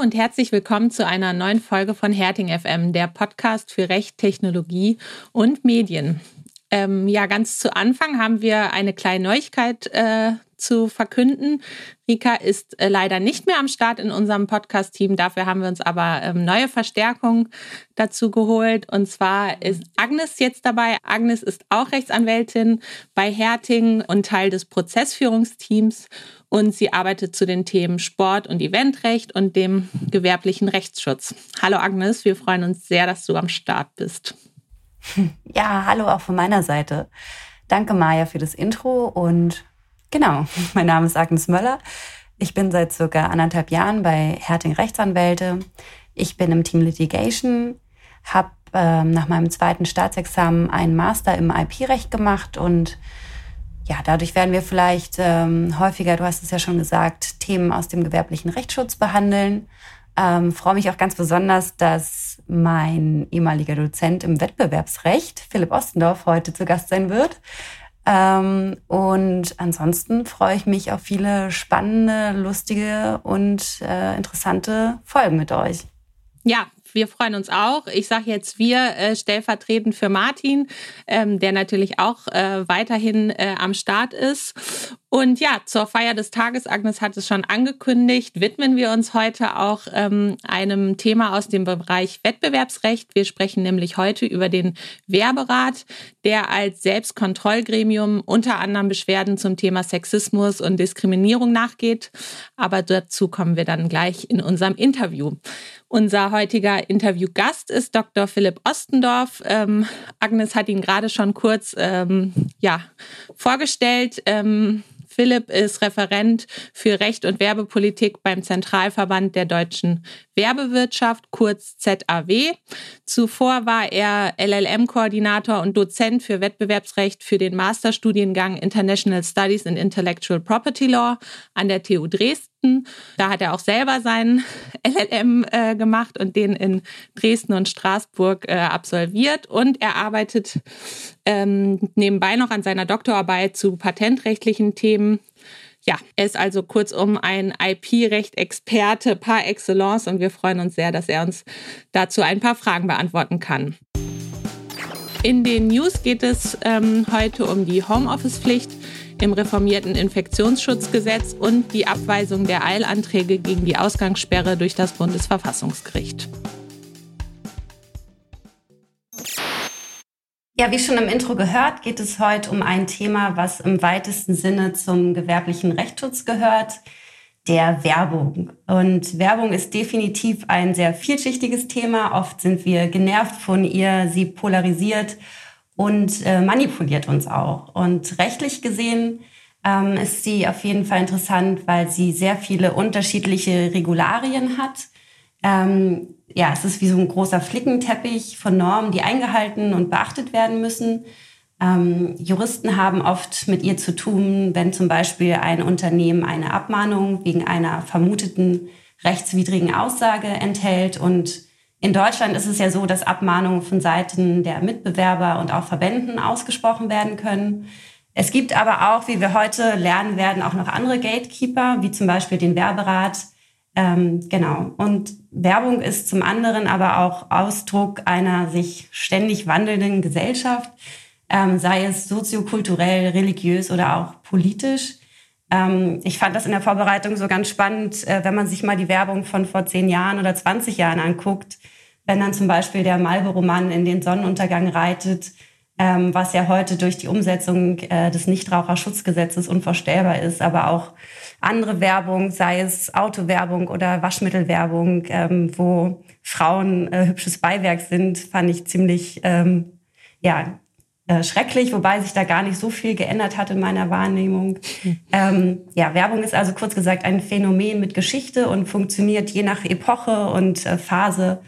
Und herzlich willkommen zu einer neuen Folge von Herting FM, der Podcast für Recht, Technologie und Medien. Ähm, ja, ganz zu Anfang haben wir eine kleine Neuigkeit äh, zu verkünden. Rika ist äh, leider nicht mehr am Start in unserem Podcast-Team. Dafür haben wir uns aber ähm, neue Verstärkung dazu geholt. Und zwar ist Agnes jetzt dabei. Agnes ist auch Rechtsanwältin bei Herting und Teil des Prozessführungsteams. Und sie arbeitet zu den Themen Sport und Eventrecht und dem gewerblichen Rechtsschutz. Hallo Agnes, wir freuen uns sehr, dass du am Start bist. Ja, hallo auch von meiner Seite. Danke, Maja, für das Intro. Und genau, mein Name ist Agnes Möller. Ich bin seit circa anderthalb Jahren bei Herting Rechtsanwälte. Ich bin im Team Litigation, habe ähm, nach meinem zweiten Staatsexamen einen Master im IP-Recht gemacht und ja, dadurch werden wir vielleicht ähm, häufiger, du hast es ja schon gesagt, Themen aus dem gewerblichen Rechtsschutz behandeln. Ähm, freue mich auch ganz besonders, dass mein ehemaliger Dozent im Wettbewerbsrecht, Philipp Ostendorf, heute zu Gast sein wird. Ähm, und ansonsten freue ich mich auf viele spannende, lustige und äh, interessante Folgen mit euch. Ja, wir freuen uns auch. Ich sage jetzt wir äh, stellvertretend für Martin, ähm, der natürlich auch äh, weiterhin äh, am Start ist. Und ja, zur Feier des Tages, Agnes hat es schon angekündigt, widmen wir uns heute auch ähm, einem Thema aus dem Bereich Wettbewerbsrecht. Wir sprechen nämlich heute über den Werberat, der als Selbstkontrollgremium unter anderem Beschwerden zum Thema Sexismus und Diskriminierung nachgeht. Aber dazu kommen wir dann gleich in unserem Interview. Unser heutiger Interviewgast ist Dr. Philipp Ostendorf. Ähm, Agnes hat ihn gerade schon kurz ähm, ja, vorgestellt. Ähm, Philipp ist Referent für Recht und Werbepolitik beim Zentralverband der deutschen Werbewirtschaft, kurz ZAW. Zuvor war er LLM-Koordinator und Dozent für Wettbewerbsrecht für den Masterstudiengang International Studies in Intellectual Property Law an der TU Dresden. Da hat er auch selber seinen LLM äh, gemacht und den in Dresden und Straßburg äh, absolviert. Und er arbeitet ähm, nebenbei noch an seiner Doktorarbeit zu patentrechtlichen Themen ja, er ist also kurzum ein IP-Recht-Experte par excellence und wir freuen uns sehr, dass er uns dazu ein paar Fragen beantworten kann. In den News geht es ähm, heute um die Homeoffice-Pflicht im reformierten Infektionsschutzgesetz und die Abweisung der Eilanträge gegen die Ausgangssperre durch das Bundesverfassungsgericht. Ja, wie schon im Intro gehört, geht es heute um ein Thema, was im weitesten Sinne zum gewerblichen Rechtsschutz gehört, der Werbung. Und Werbung ist definitiv ein sehr vielschichtiges Thema. Oft sind wir genervt von ihr, sie polarisiert und äh, manipuliert uns auch. Und rechtlich gesehen ähm, ist sie auf jeden Fall interessant, weil sie sehr viele unterschiedliche Regularien hat. Ähm, ja, es ist wie so ein großer Flickenteppich von Normen, die eingehalten und beachtet werden müssen. Ähm, Juristen haben oft mit ihr zu tun, wenn zum Beispiel ein Unternehmen eine Abmahnung wegen einer vermuteten rechtswidrigen Aussage enthält. Und in Deutschland ist es ja so, dass Abmahnungen von Seiten der Mitbewerber und auch Verbänden ausgesprochen werden können. Es gibt aber auch, wie wir heute lernen werden, auch noch andere Gatekeeper, wie zum Beispiel den Werberat, ähm, genau. Und Werbung ist zum anderen aber auch Ausdruck einer sich ständig wandelnden Gesellschaft, ähm, sei es soziokulturell, religiös oder auch politisch. Ähm, ich fand das in der Vorbereitung so ganz spannend, äh, wenn man sich mal die Werbung von vor zehn Jahren oder 20 Jahren anguckt, wenn dann zum Beispiel der Marlboro-Mann in den Sonnenuntergang reitet, ähm, was ja heute durch die Umsetzung äh, des Nichtraucherschutzgesetzes unvorstellbar ist, aber auch andere Werbung, sei es Autowerbung oder Waschmittelwerbung, ähm, wo Frauen äh, hübsches Beiwerk sind, fand ich ziemlich ja, äh, schrecklich, wobei sich da gar nicht so viel geändert hat in meiner Wahrnehmung. Ähm, ja, Werbung ist also kurz gesagt ein Phänomen mit Geschichte und funktioniert je nach Epoche und äh, Phase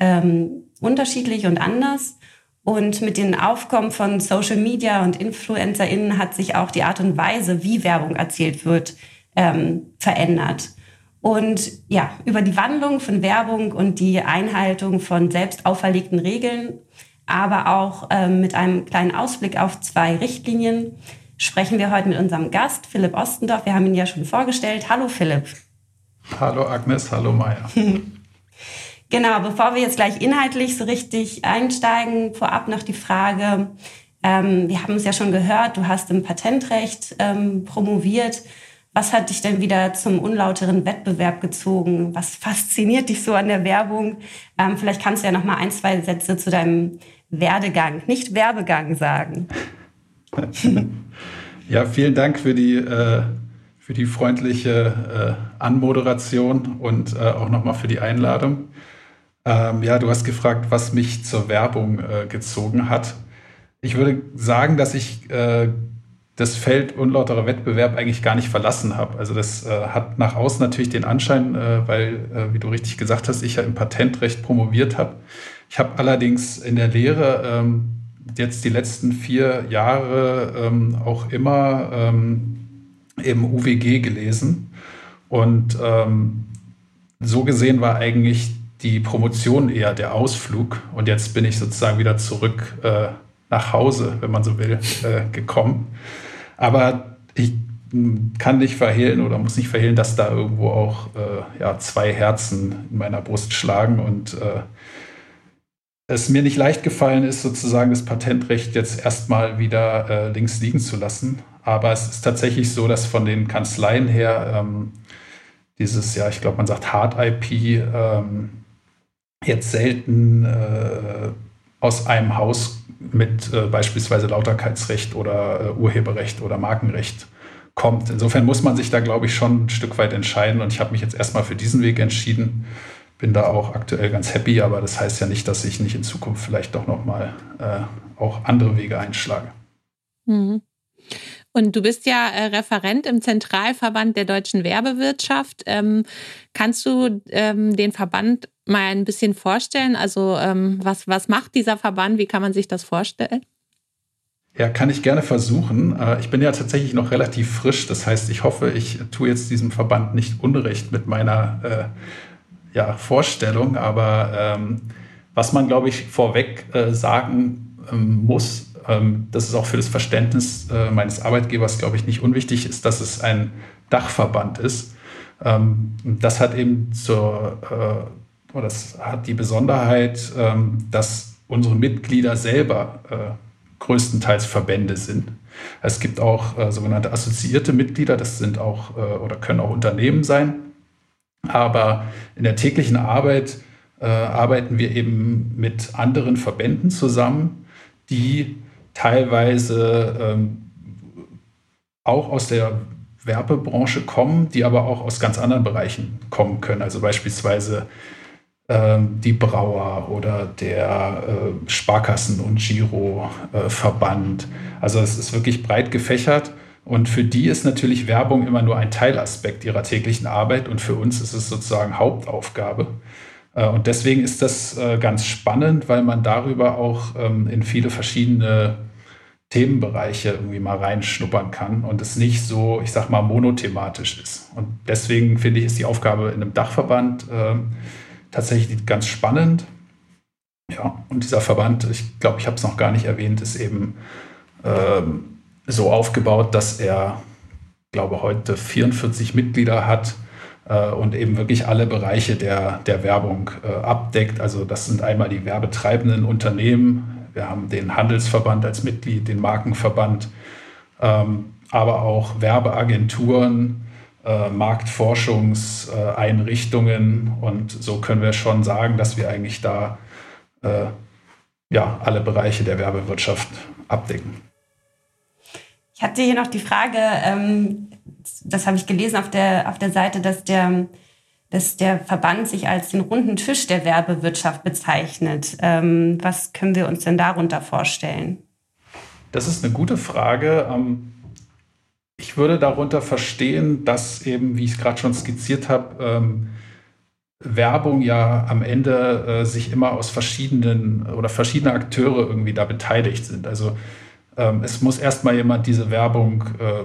ähm, unterschiedlich und anders. Und mit dem Aufkommen von Social Media und InfluencerInnen hat sich auch die Art und Weise, wie Werbung erzählt wird, ähm, verändert. Und ja, über die Wandlung von Werbung und die Einhaltung von selbst auferlegten Regeln, aber auch ähm, mit einem kleinen Ausblick auf zwei Richtlinien sprechen wir heute mit unserem Gast, Philipp Ostendorf. Wir haben ihn ja schon vorgestellt. Hallo Philipp. Hallo Agnes, hallo Maya. genau, bevor wir jetzt gleich inhaltlich so richtig einsteigen, vorab noch die Frage, ähm, wir haben es ja schon gehört, du hast im Patentrecht ähm, promoviert. Was hat dich denn wieder zum unlauteren Wettbewerb gezogen? Was fasziniert dich so an der Werbung? Ähm, vielleicht kannst du ja noch mal ein, zwei Sätze zu deinem Werdegang, nicht Werbegang sagen. Ja, vielen Dank für die, äh, für die freundliche äh, Anmoderation und äh, auch nochmal für die Einladung. Ähm, ja, du hast gefragt, was mich zur Werbung äh, gezogen hat. Ich würde sagen, dass ich äh, das Feld unlauterer Wettbewerb eigentlich gar nicht verlassen habe. Also das äh, hat nach außen natürlich den Anschein, äh, weil, äh, wie du richtig gesagt hast, ich ja im Patentrecht promoviert habe. Ich habe allerdings in der Lehre ähm, jetzt die letzten vier Jahre ähm, auch immer ähm, im UWG gelesen. Und ähm, so gesehen war eigentlich die Promotion eher der Ausflug. Und jetzt bin ich sozusagen wieder zurück äh, nach Hause, wenn man so will, äh, gekommen. Aber ich kann nicht verhehlen oder muss nicht verhehlen, dass da irgendwo auch äh, ja, zwei Herzen in meiner Brust schlagen und äh, es mir nicht leicht gefallen ist, sozusagen das Patentrecht jetzt erstmal wieder äh, links liegen zu lassen. Aber es ist tatsächlich so, dass von den Kanzleien her ähm, dieses, ja, ich glaube, man sagt Hard IP, ähm, jetzt selten äh, aus einem Haus mit äh, beispielsweise Lauterkeitsrecht oder äh, Urheberrecht oder Markenrecht kommt. Insofern muss man sich da, glaube ich, schon ein Stück weit entscheiden. Und ich habe mich jetzt erstmal für diesen Weg entschieden. Bin da auch aktuell ganz happy, aber das heißt ja nicht, dass ich nicht in Zukunft vielleicht doch nochmal äh, auch andere Wege einschlage. Mhm. Und du bist ja äh, Referent im Zentralverband der deutschen Werbewirtschaft. Ähm, kannst du ähm, den Verband mal ein bisschen vorstellen? Also ähm, was, was macht dieser Verband? Wie kann man sich das vorstellen? Ja, kann ich gerne versuchen. Äh, ich bin ja tatsächlich noch relativ frisch. Das heißt, ich hoffe, ich tue jetzt diesem Verband nicht Unrecht mit meiner äh, ja, Vorstellung. Aber ähm, was man, glaube ich, vorweg äh, sagen ähm, muss, ähm, das ist auch für das Verständnis äh, meines Arbeitgebers, glaube ich, nicht unwichtig, ist, dass es ein Dachverband ist. Ähm, das hat eben zur, äh, das hat die Besonderheit, ähm, dass unsere Mitglieder selber äh, größtenteils Verbände sind. Es gibt auch äh, sogenannte assoziierte Mitglieder, das sind auch äh, oder können auch Unternehmen sein. Aber in der täglichen Arbeit äh, arbeiten wir eben mit anderen Verbänden zusammen, die teilweise ähm, auch aus der Werbebranche kommen, die aber auch aus ganz anderen Bereichen kommen können. Also beispielsweise ähm, die Brauer oder der äh, Sparkassen- und Giroverband. Äh, also es ist wirklich breit gefächert. Und für die ist natürlich Werbung immer nur ein Teilaspekt ihrer täglichen Arbeit und für uns ist es sozusagen Hauptaufgabe. Äh, und deswegen ist das äh, ganz spannend, weil man darüber auch ähm, in viele verschiedene Themenbereiche irgendwie mal reinschnuppern kann und es nicht so, ich sag mal, monothematisch ist. Und deswegen finde ich, ist die Aufgabe in einem Dachverband äh, tatsächlich ganz spannend. Ja, und dieser Verband, ich glaube, ich habe es noch gar nicht erwähnt, ist eben äh, so aufgebaut, dass er, glaube heute 44 Mitglieder hat äh, und eben wirklich alle Bereiche der, der Werbung äh, abdeckt. Also das sind einmal die werbetreibenden Unternehmen, wir haben den Handelsverband als Mitglied, den Markenverband, ähm, aber auch Werbeagenturen, äh, Marktforschungseinrichtungen und so können wir schon sagen, dass wir eigentlich da äh, ja, alle Bereiche der Werbewirtschaft abdecken. Ich hatte hier noch die Frage, ähm, das habe ich gelesen auf der, auf der Seite, dass der, dass der Verband sich als den runden Tisch der Werbewirtschaft bezeichnet. Ähm, was können wir uns denn darunter vorstellen? Das ist eine gute Frage. Ähm, ich würde darunter verstehen, dass eben, wie ich es gerade schon skizziert habe, ähm, Werbung ja am Ende äh, sich immer aus verschiedenen oder verschiedene Akteure irgendwie da beteiligt sind. Also ähm, es muss erstmal jemand diese Werbung äh,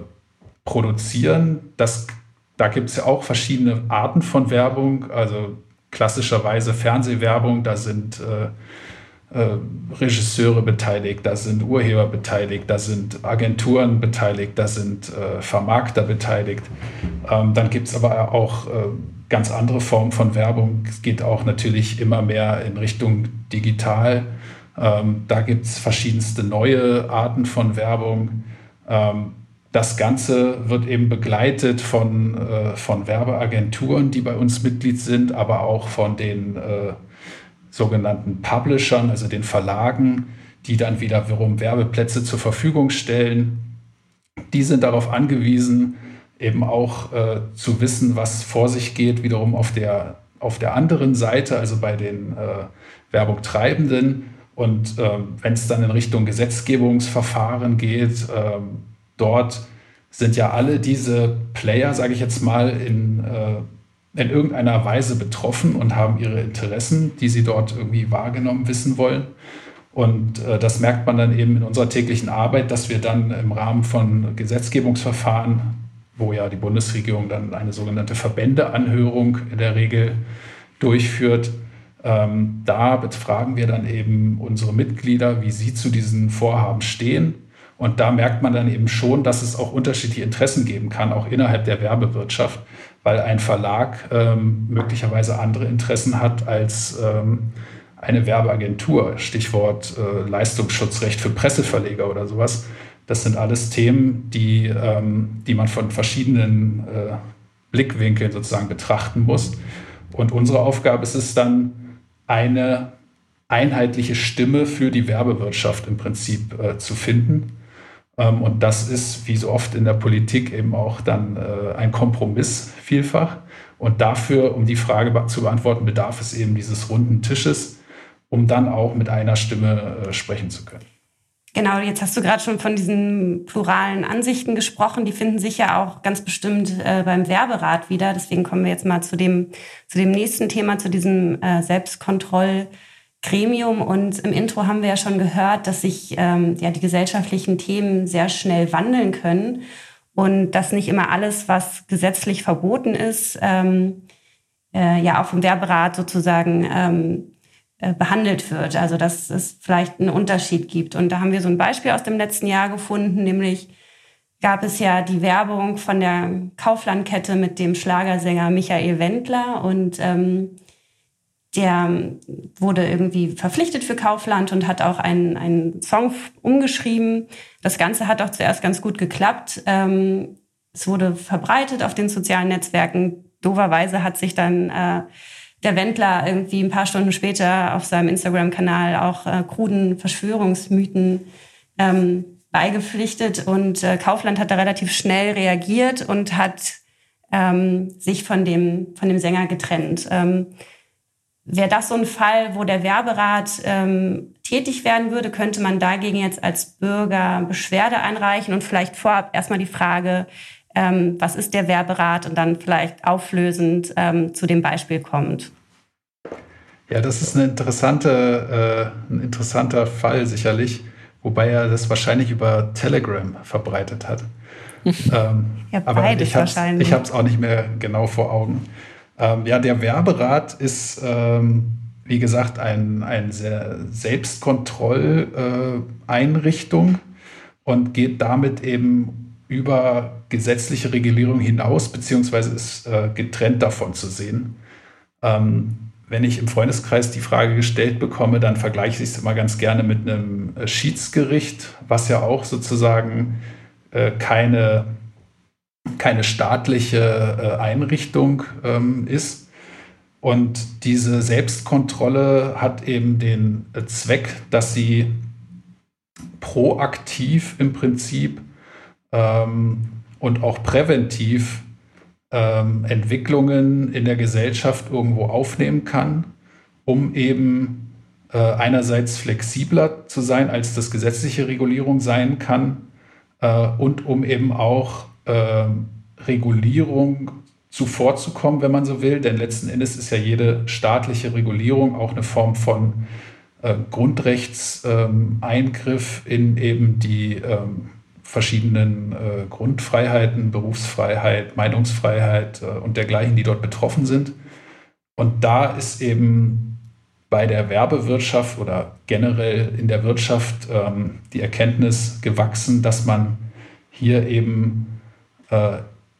produzieren. Das, da gibt es ja auch verschiedene Arten von Werbung. Also klassischerweise Fernsehwerbung, da sind äh, äh, Regisseure beteiligt, da sind Urheber beteiligt, da sind Agenturen beteiligt, da sind äh, Vermarkter beteiligt. Ähm, dann gibt es aber auch äh, ganz andere Formen von Werbung. Es geht auch natürlich immer mehr in Richtung digital. Ähm, da gibt es verschiedenste neue Arten von Werbung. Ähm, das Ganze wird eben begleitet von, äh, von Werbeagenturen, die bei uns Mitglied sind, aber auch von den äh, sogenannten Publishern, also den Verlagen, die dann wiederum Werbeplätze zur Verfügung stellen. Die sind darauf angewiesen, eben auch äh, zu wissen, was vor sich geht, wiederum auf der, auf der anderen Seite, also bei den äh, Werbungtreibenden. Und äh, wenn es dann in Richtung Gesetzgebungsverfahren geht, ähm, dort sind ja alle diese Player, sage ich jetzt mal, in, äh, in irgendeiner Weise betroffen und haben ihre Interessen, die sie dort irgendwie wahrgenommen wissen wollen. Und äh, das merkt man dann eben in unserer täglichen Arbeit, dass wir dann im Rahmen von Gesetzgebungsverfahren, wo ja die Bundesregierung dann eine sogenannte Verbändeanhörung in der Regel durchführt, ähm, da befragen wir dann eben unsere Mitglieder, wie sie zu diesen Vorhaben stehen und da merkt man dann eben schon, dass es auch unterschiedliche Interessen geben kann, auch innerhalb der Werbewirtschaft, weil ein Verlag ähm, möglicherweise andere Interessen hat als ähm, eine Werbeagentur. Stichwort äh, Leistungsschutzrecht für Presseverleger oder sowas. Das sind alles Themen, die, ähm, die man von verschiedenen äh, Blickwinkeln sozusagen betrachten muss. Und unsere Aufgabe ist es dann, eine einheitliche Stimme für die Werbewirtschaft im Prinzip äh, zu finden ähm, und das ist, wie so oft in der Politik, eben auch dann äh, ein Kompromiss vielfach. Und dafür, um die Frage zu beantworten, bedarf es eben dieses runden Tisches, um dann auch mit einer Stimme äh, sprechen zu können. Genau, jetzt hast du gerade schon von diesen pluralen Ansichten gesprochen. Die finden sich ja auch ganz bestimmt äh, beim Werberat wieder. Deswegen kommen wir jetzt mal zu dem, zu dem nächsten Thema, zu diesem äh, Selbstkontroll- Gremium und im Intro haben wir ja schon gehört, dass sich ähm, ja die gesellschaftlichen Themen sehr schnell wandeln können und dass nicht immer alles, was gesetzlich verboten ist, ähm, äh, ja auch vom Werberat sozusagen ähm, äh, behandelt wird. Also dass es vielleicht einen Unterschied gibt. Und da haben wir so ein Beispiel aus dem letzten Jahr gefunden, nämlich gab es ja die Werbung von der Kauflandkette mit dem Schlagersänger Michael Wendler und ähm, der wurde irgendwie verpflichtet für Kaufland und hat auch einen, einen Song umgeschrieben. Das Ganze hat auch zuerst ganz gut geklappt. Ähm, es wurde verbreitet auf den sozialen Netzwerken. Doverweise hat sich dann äh, der Wendler irgendwie ein paar Stunden später auf seinem Instagram-Kanal auch äh, kruden Verschwörungsmythen ähm, beigepflichtet. Und äh, Kaufland hat da relativ schnell reagiert und hat ähm, sich von dem, von dem Sänger getrennt. Ähm, Wäre das so ein Fall, wo der Werberat ähm, tätig werden würde, könnte man dagegen jetzt als Bürger Beschwerde einreichen und vielleicht vorab erstmal die Frage, ähm, was ist der Werberat und dann vielleicht auflösend ähm, zu dem Beispiel kommt. Ja, das ist eine interessante, äh, ein interessanter Fall sicherlich, wobei er das wahrscheinlich über Telegram verbreitet hat. ähm, ja, aber ich habe es auch nicht mehr genau vor Augen. Ähm, ja, der Werberat ist, ähm, wie gesagt, ein, ein Selbstkontrolleinrichtung äh, und geht damit eben über gesetzliche Regulierung hinaus, beziehungsweise ist äh, getrennt davon zu sehen. Ähm, wenn ich im Freundeskreis die Frage gestellt bekomme, dann vergleiche ich es immer ganz gerne mit einem äh, Schiedsgericht, was ja auch sozusagen äh, keine keine staatliche äh, Einrichtung ähm, ist. Und diese Selbstkontrolle hat eben den äh, Zweck, dass sie proaktiv im Prinzip ähm, und auch präventiv ähm, Entwicklungen in der Gesellschaft irgendwo aufnehmen kann, um eben äh, einerseits flexibler zu sein, als das gesetzliche Regulierung sein kann äh, und um eben auch äh, Regulierung zuvorzukommen, wenn man so will. Denn letzten Endes ist ja jede staatliche Regulierung auch eine Form von äh, Grundrechtseingriff ähm, in eben die ähm, verschiedenen äh, Grundfreiheiten, Berufsfreiheit, Meinungsfreiheit äh, und dergleichen, die dort betroffen sind. Und da ist eben bei der Werbewirtschaft oder generell in der Wirtschaft ähm, die Erkenntnis gewachsen, dass man hier eben äh,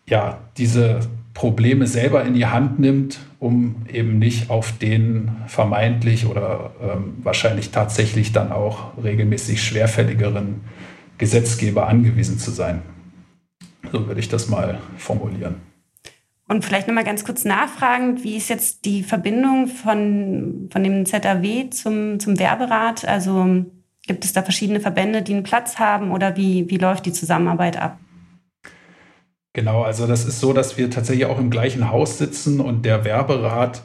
ja, diese Probleme selber in die Hand nimmt, um eben nicht auf den vermeintlich oder ähm, wahrscheinlich tatsächlich dann auch regelmäßig schwerfälligeren Gesetzgeber angewiesen zu sein. So würde ich das mal formulieren. Und vielleicht nochmal ganz kurz nachfragen, wie ist jetzt die Verbindung von, von dem ZAW zum, zum Werberat? Also gibt es da verschiedene Verbände, die einen Platz haben oder wie, wie läuft die Zusammenarbeit ab? Genau, also das ist so, dass wir tatsächlich auch im gleichen Haus sitzen und der Werberat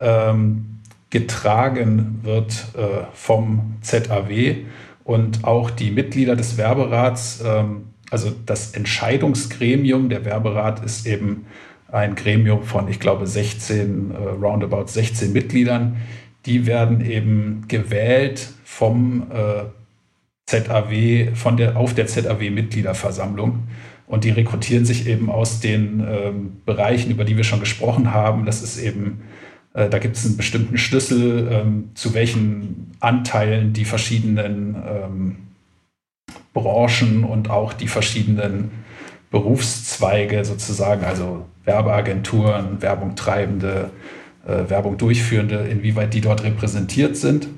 ähm, getragen wird äh, vom ZAW und auch die Mitglieder des Werberats, ähm, also das Entscheidungsgremium, der Werberat ist eben ein Gremium von, ich glaube, 16, äh, roundabout 16 Mitgliedern. Die werden eben gewählt vom äh, ZAW, von der, auf der ZAW-Mitgliederversammlung. Und die rekrutieren sich eben aus den ähm, Bereichen, über die wir schon gesprochen haben. Das ist eben, äh, da gibt es einen bestimmten Schlüssel, ähm, zu welchen Anteilen die verschiedenen ähm, Branchen und auch die verschiedenen Berufszweige sozusagen, also Werbeagenturen, Werbung treibende, äh, Werbung durchführende, inwieweit die dort repräsentiert sind.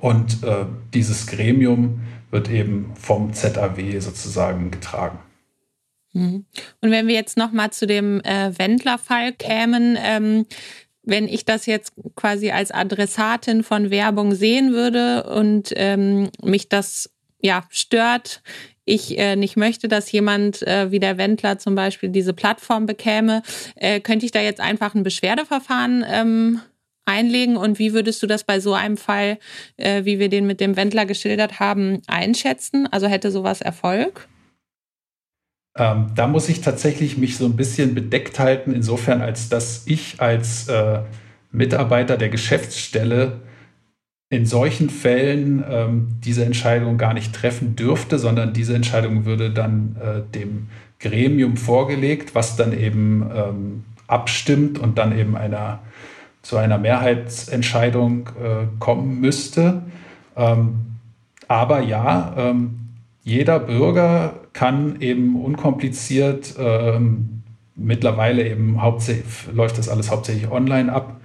Und äh, dieses Gremium wird eben vom ZAW sozusagen getragen. Mhm. Und wenn wir jetzt nochmal zu dem äh, Wendler-Fall kämen, ähm, wenn ich das jetzt quasi als Adressatin von Werbung sehen würde und ähm, mich das ja stört, ich äh, nicht möchte, dass jemand äh, wie der Wendler zum Beispiel diese Plattform bekäme, äh, könnte ich da jetzt einfach ein Beschwerdeverfahren ähm, einlegen? Und wie würdest du das bei so einem Fall, äh, wie wir den mit dem Wendler geschildert haben, einschätzen? Also hätte sowas Erfolg? Ähm, da muss ich tatsächlich mich so ein bisschen bedeckt halten, insofern als dass ich als äh, Mitarbeiter der Geschäftsstelle in solchen Fällen ähm, diese Entscheidung gar nicht treffen dürfte, sondern diese Entscheidung würde dann äh, dem Gremium vorgelegt, was dann eben ähm, abstimmt und dann eben einer, zu einer Mehrheitsentscheidung äh, kommen müsste. Ähm, aber ja, ähm, jeder Bürger kann eben unkompliziert, ähm, mittlerweile eben hauptsächlich läuft das alles hauptsächlich online ab,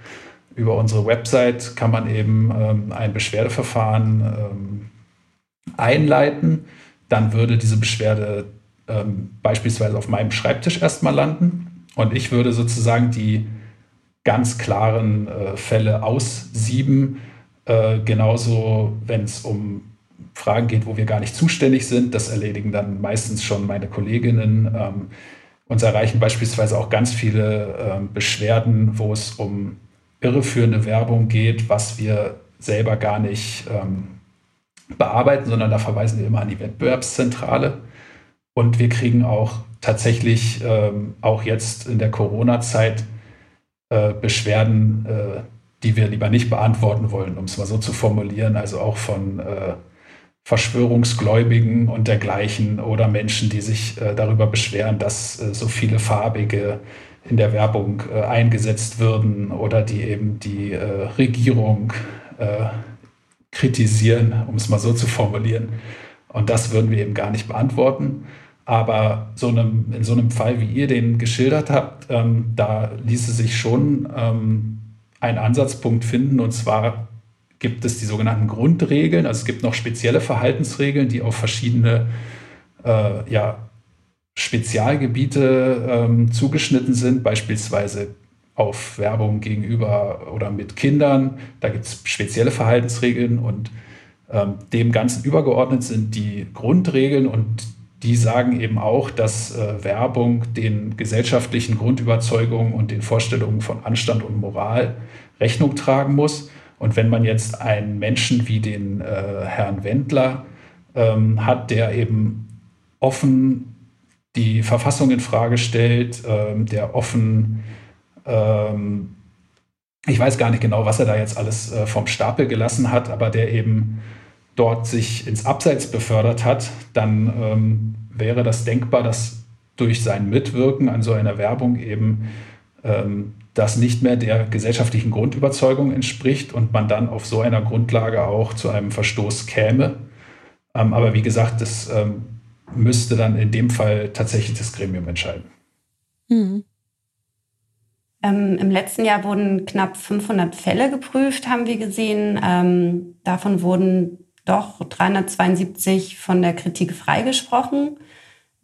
über unsere Website kann man eben ähm, ein Beschwerdeverfahren ähm, einleiten. Dann würde diese Beschwerde ähm, beispielsweise auf meinem Schreibtisch erstmal landen und ich würde sozusagen die ganz klaren äh, Fälle aussieben. Äh, genauso, wenn es um Fragen geht, wo wir gar nicht zuständig sind. Das erledigen dann meistens schon meine Kolleginnen. Ähm, uns erreichen beispielsweise auch ganz viele ähm, Beschwerden, wo es um irreführende Werbung geht, was wir selber gar nicht ähm, bearbeiten, sondern da verweisen wir immer an die Wettbewerbszentrale. Und wir kriegen auch tatsächlich ähm, auch jetzt in der Corona-Zeit äh, Beschwerden, äh, die wir lieber nicht beantworten wollen, um es mal so zu formulieren, also auch von äh, Verschwörungsgläubigen und dergleichen oder Menschen, die sich äh, darüber beschweren, dass äh, so viele farbige in der Werbung äh, eingesetzt würden oder die eben die äh, Regierung äh, kritisieren, um es mal so zu formulieren. Und das würden wir eben gar nicht beantworten. Aber so einem, in so einem Fall, wie ihr den geschildert habt, ähm, da ließe sich schon ähm, ein Ansatzpunkt finden. Und zwar gibt es die sogenannten Grundregeln. Also es gibt noch spezielle Verhaltensregeln, die auf verschiedene äh, ja, Spezialgebiete ähm, zugeschnitten sind, beispielsweise auf Werbung gegenüber oder mit Kindern. Da gibt es spezielle Verhaltensregeln und ähm, dem Ganzen übergeordnet sind die Grundregeln und die sagen eben auch, dass äh, Werbung den gesellschaftlichen Grundüberzeugungen und den Vorstellungen von Anstand und Moral Rechnung tragen muss. Und wenn man jetzt einen Menschen wie den äh, Herrn Wendler ähm, hat, der eben offen die Verfassung in Frage stellt, ähm, der offen, ähm, ich weiß gar nicht genau, was er da jetzt alles äh, vom Stapel gelassen hat, aber der eben dort sich ins Abseits befördert hat, dann ähm, wäre das denkbar, dass durch sein Mitwirken an so einer Werbung eben ähm, das nicht mehr der gesellschaftlichen Grundüberzeugung entspricht und man dann auf so einer Grundlage auch zu einem Verstoß käme. Ähm, aber wie gesagt, das ähm, müsste dann in dem Fall tatsächlich das Gremium entscheiden. Mhm. Ähm, Im letzten Jahr wurden knapp 500 Fälle geprüft, haben wir gesehen. Ähm, davon wurden doch 372 von der Kritik freigesprochen.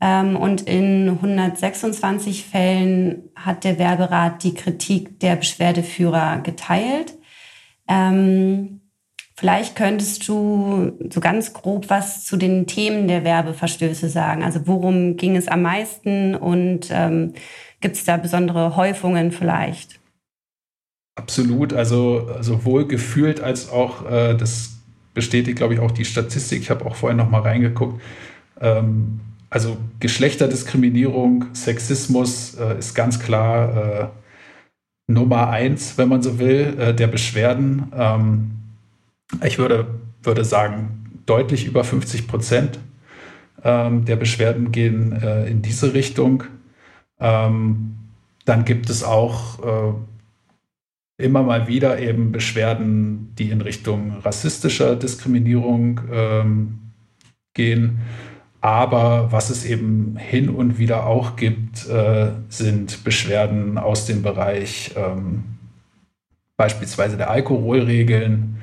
Ähm, und in 126 Fällen hat der Werberat die Kritik der Beschwerdeführer geteilt. Ähm, vielleicht könntest du so ganz grob was zu den Themen der Werbeverstöße sagen. Also worum ging es am meisten und ähm, gibt es da besondere Häufungen vielleicht? Absolut, also sowohl gefühlt als auch, äh, das bestätigt, glaube ich, auch die Statistik. Ich habe auch vorhin noch mal reingeguckt. Ähm, also Geschlechterdiskriminierung, Sexismus äh, ist ganz klar äh, Nummer eins, wenn man so will, äh, der Beschwerden. Ähm, ich würde, würde sagen, deutlich über 50 Prozent ähm, der Beschwerden gehen äh, in diese Richtung. Ähm, dann gibt es auch äh, immer mal wieder eben Beschwerden, die in Richtung rassistischer Diskriminierung ähm, gehen. Aber was es eben hin und wieder auch gibt, äh, sind Beschwerden aus dem Bereich ähm, beispielsweise der Alkoholregeln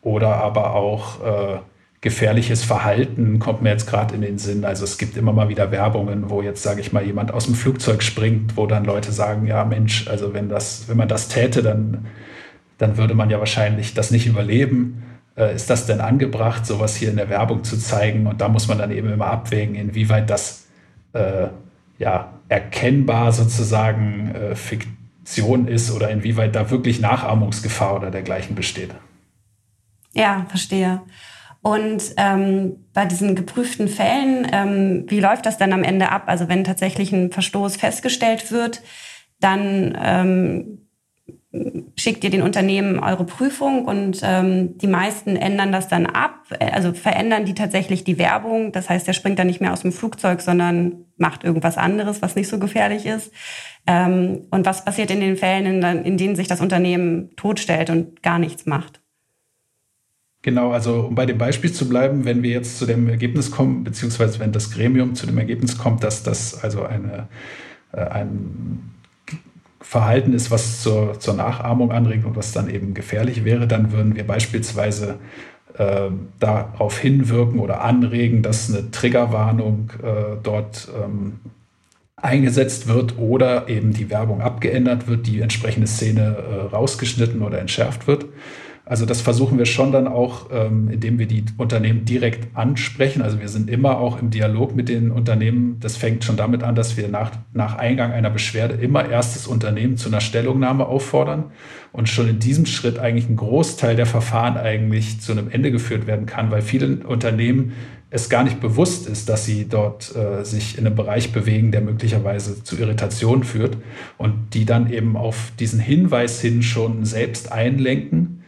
oder aber auch äh, gefährliches Verhalten kommt mir jetzt gerade in den Sinn. Also es gibt immer mal wieder Werbungen, wo jetzt, sage ich mal, jemand aus dem Flugzeug springt, wo dann Leute sagen, ja Mensch, also wenn das, wenn man das täte, dann, dann würde man ja wahrscheinlich das nicht überleben äh, ist das denn angebracht, sowas hier in der Werbung zu zeigen? Und da muss man dann eben immer abwägen, inwieweit das äh, ja, erkennbar sozusagen äh, Fiktion ist oder inwieweit da wirklich Nachahmungsgefahr oder dergleichen besteht. Ja, verstehe. Und ähm, bei diesen geprüften Fällen, ähm, wie läuft das dann am Ende ab? Also wenn tatsächlich ein Verstoß festgestellt wird, dann ähm, schickt ihr den Unternehmen eure Prüfung und ähm, die meisten ändern das dann ab, also verändern die tatsächlich die Werbung. Das heißt, der springt dann nicht mehr aus dem Flugzeug, sondern macht irgendwas anderes, was nicht so gefährlich ist. Ähm, und was passiert in den Fällen, in, in denen sich das Unternehmen totstellt und gar nichts macht? Genau, also um bei dem Beispiel zu bleiben, wenn wir jetzt zu dem Ergebnis kommen, beziehungsweise wenn das Gremium zu dem Ergebnis kommt, dass das also eine, äh, ein Verhalten ist, was zur, zur Nachahmung anregt und was dann eben gefährlich wäre, dann würden wir beispielsweise äh, darauf hinwirken oder anregen, dass eine Triggerwarnung äh, dort ähm, eingesetzt wird oder eben die Werbung abgeändert wird, die entsprechende Szene äh, rausgeschnitten oder entschärft wird. Also das versuchen wir schon dann auch, ähm, indem wir die Unternehmen direkt ansprechen. Also wir sind immer auch im Dialog mit den Unternehmen. Das fängt schon damit an, dass wir nach, nach Eingang einer Beschwerde immer erst das Unternehmen zu einer Stellungnahme auffordern und schon in diesem Schritt eigentlich ein Großteil der Verfahren eigentlich zu einem Ende geführt werden kann, weil viele Unternehmen es gar nicht bewusst ist, dass sie dort äh, sich in einem Bereich bewegen, der möglicherweise zu Irritationen führt und die dann eben auf diesen Hinweis hin schon selbst einlenken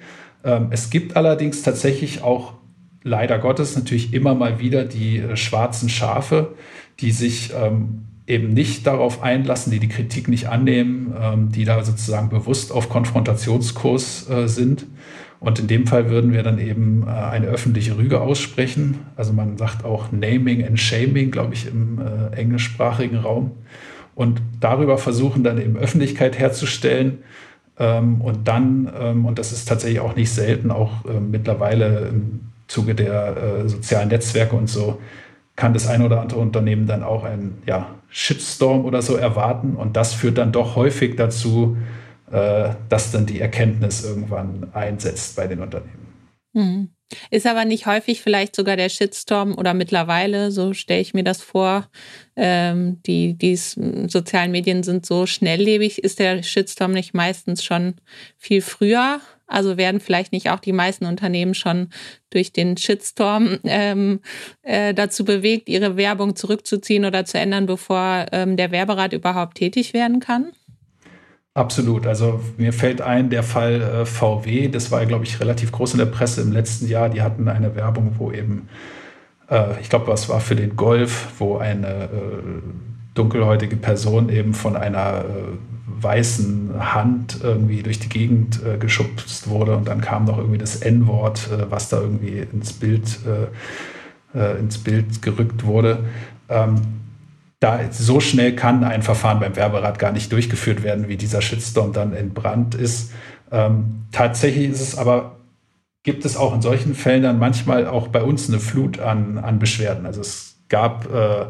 es gibt allerdings tatsächlich auch leider Gottes natürlich immer mal wieder die äh, schwarzen Schafe, die sich ähm, eben nicht darauf einlassen, die die Kritik nicht annehmen, ähm, die da sozusagen bewusst auf Konfrontationskurs äh, sind. Und in dem Fall würden wir dann eben äh, eine öffentliche Rüge aussprechen. Also man sagt auch Naming and Shaming, glaube ich, im englischsprachigen Raum. Und darüber versuchen dann eben Öffentlichkeit herzustellen ähm, und dann, ähm, und das ist tatsächlich auch nicht selten, auch äh, mittlerweile im Zuge der äh, sozialen Netzwerke und so, kann das ein oder andere Unternehmen dann auch einen ja, Shitstorm oder so erwarten. Und das führt dann doch häufig dazu, äh, dass dann die Erkenntnis irgendwann einsetzt bei den Unternehmen. Mhm. Ist aber nicht häufig vielleicht sogar der Shitstorm oder mittlerweile, so stelle ich mir das vor, ähm, die, die sozialen Medien sind so schnelllebig, ist der Shitstorm nicht meistens schon viel früher? Also werden vielleicht nicht auch die meisten Unternehmen schon durch den Shitstorm ähm, äh, dazu bewegt, ihre Werbung zurückzuziehen oder zu ändern, bevor ähm, der Werberat überhaupt tätig werden kann? Absolut. Also mir fällt ein, der Fall äh, VW, das war, glaube ich, relativ groß in der Presse im letzten Jahr. Die hatten eine Werbung, wo eben, äh, ich glaube, was war für den Golf, wo eine äh, dunkelhäutige Person eben von einer äh, weißen Hand irgendwie durch die Gegend äh, geschubst wurde und dann kam noch irgendwie das N-Wort, was da irgendwie ins Bild, ins Bild gerückt wurde. Ähm, da so schnell kann ein Verfahren beim Werberat gar nicht durchgeführt werden, wie dieser Shitstorm dann entbrannt ist. Ähm, tatsächlich ist es aber, gibt es auch in solchen Fällen dann manchmal auch bei uns eine Flut an, an Beschwerden. Also es gab äh,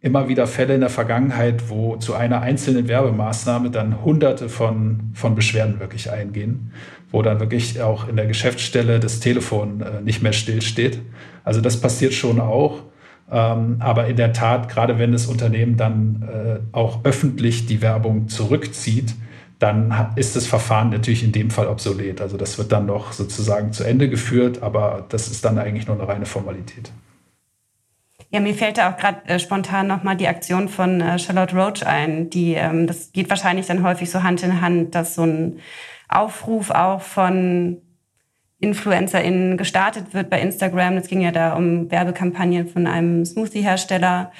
immer wieder Fälle in der Vergangenheit, wo zu einer einzelnen Werbemaßnahme dann hunderte von, von Beschwerden wirklich eingehen, wo dann wirklich auch in der Geschäftsstelle das Telefon äh, nicht mehr stillsteht. Also das passiert schon auch. Ähm, aber in der Tat, gerade wenn das Unternehmen dann äh, auch öffentlich die Werbung zurückzieht, dann ist das Verfahren natürlich in dem Fall obsolet. Also das wird dann noch sozusagen zu Ende geführt, aber das ist dann eigentlich nur eine reine Formalität. Ja, mir fällt da auch gerade äh, spontan nochmal die Aktion von äh, Charlotte Roach ein. Die, ähm, das geht wahrscheinlich dann häufig so Hand in Hand, dass so ein Aufruf auch von InfluencerInnen gestartet wird bei Instagram. Es ging ja da um Werbekampagnen von einem Smoothie-Hersteller.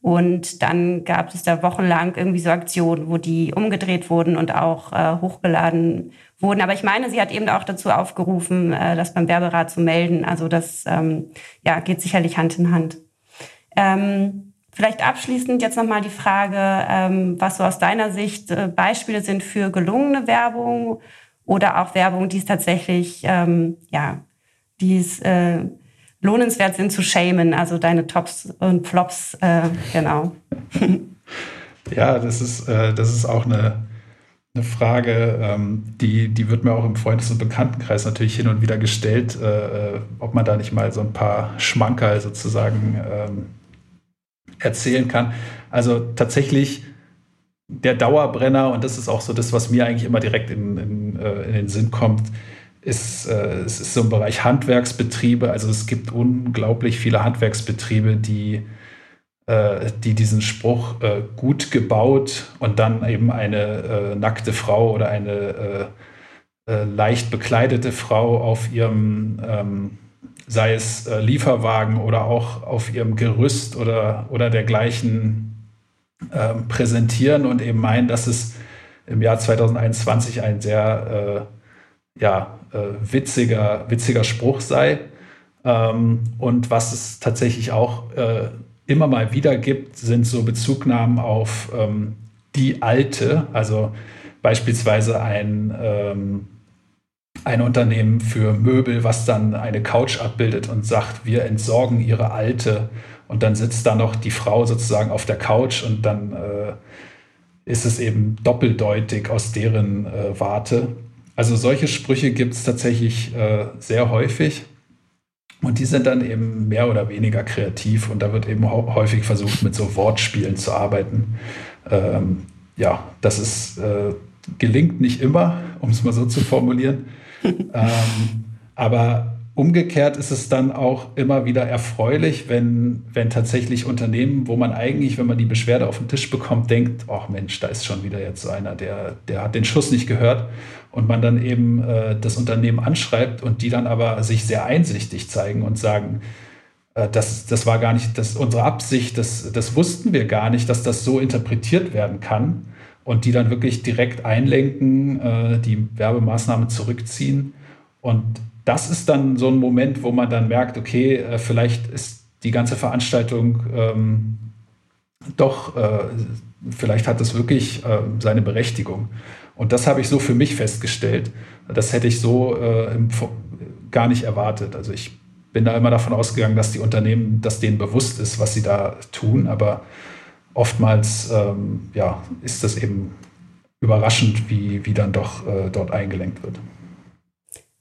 Und dann gab es da wochenlang irgendwie so Aktionen, wo die umgedreht wurden und auch äh, hochgeladen wurden. Aber ich meine, sie hat eben auch dazu aufgerufen, äh, das beim Werberat zu melden. Also das ähm, ja, geht sicherlich Hand in Hand. Ähm, vielleicht abschließend jetzt nochmal die Frage, ähm, was so aus deiner Sicht äh, Beispiele sind für gelungene Werbung oder auch Werbung, die es tatsächlich, ähm, ja, die es äh, lohnenswert sind zu shamen, also deine Tops und Flops, äh, genau. ja, das ist, äh, das ist auch eine, eine Frage, ähm, die, die wird mir auch im Freundes- und Bekanntenkreis natürlich hin und wieder gestellt, äh, äh ob man da nicht mal so ein paar Schmankerl sozusagen ähm, erzählen kann. Also tatsächlich der Dauerbrenner, und das ist auch so das, was mir eigentlich immer direkt in, in, äh, in den Sinn kommt, ist, äh, es ist so ein Bereich Handwerksbetriebe. Also es gibt unglaublich viele Handwerksbetriebe, die, äh, die diesen Spruch äh, gut gebaut und dann eben eine äh, nackte Frau oder eine äh, leicht bekleidete Frau auf ihrem ähm, sei es Lieferwagen oder auch auf ihrem Gerüst oder, oder dergleichen äh, präsentieren und eben meinen, dass es im Jahr 2021 ein sehr äh, ja, äh, witziger, witziger Spruch sei. Ähm, und was es tatsächlich auch äh, immer mal wieder gibt, sind so Bezugnahmen auf ähm, die alte, also beispielsweise ein ähm, ein Unternehmen für Möbel, was dann eine Couch abbildet und sagt, wir entsorgen ihre alte. Und dann sitzt da noch die Frau sozusagen auf der Couch und dann äh, ist es eben doppeldeutig aus deren äh, Warte. Also solche Sprüche gibt es tatsächlich äh, sehr häufig. Und die sind dann eben mehr oder weniger kreativ und da wird eben häufig versucht, mit so Wortspielen zu arbeiten. Ähm, ja, das ist, äh, gelingt nicht immer, um es mal so zu formulieren ähm, aber umgekehrt ist es dann auch immer wieder erfreulich, wenn, wenn tatsächlich Unternehmen, wo man eigentlich, wenn man die Beschwerde auf den Tisch bekommt, denkt, ach Mensch, da ist schon wieder jetzt so einer, der, der hat den Schuss nicht gehört. Und man dann eben äh, das Unternehmen anschreibt und die dann aber sich sehr einsichtig zeigen und sagen, äh, das, das war gar nicht das, unsere Absicht, das, das wussten wir gar nicht, dass das so interpretiert werden kann und die dann wirklich direkt einlenken, äh, die Werbemaßnahme zurückziehen. Und das ist dann so ein Moment, wo man dann merkt, okay, äh, vielleicht ist die ganze Veranstaltung ähm, doch, äh, vielleicht hat es wirklich äh, seine Berechtigung. Und das habe ich so für mich festgestellt. Das hätte ich so äh, im, gar nicht erwartet. Also ich bin da immer davon ausgegangen, dass die Unternehmen, dass denen bewusst ist, was sie da tun, aber oftmals ähm, ja, ist das eben überraschend, wie, wie dann doch äh, dort eingelenkt wird.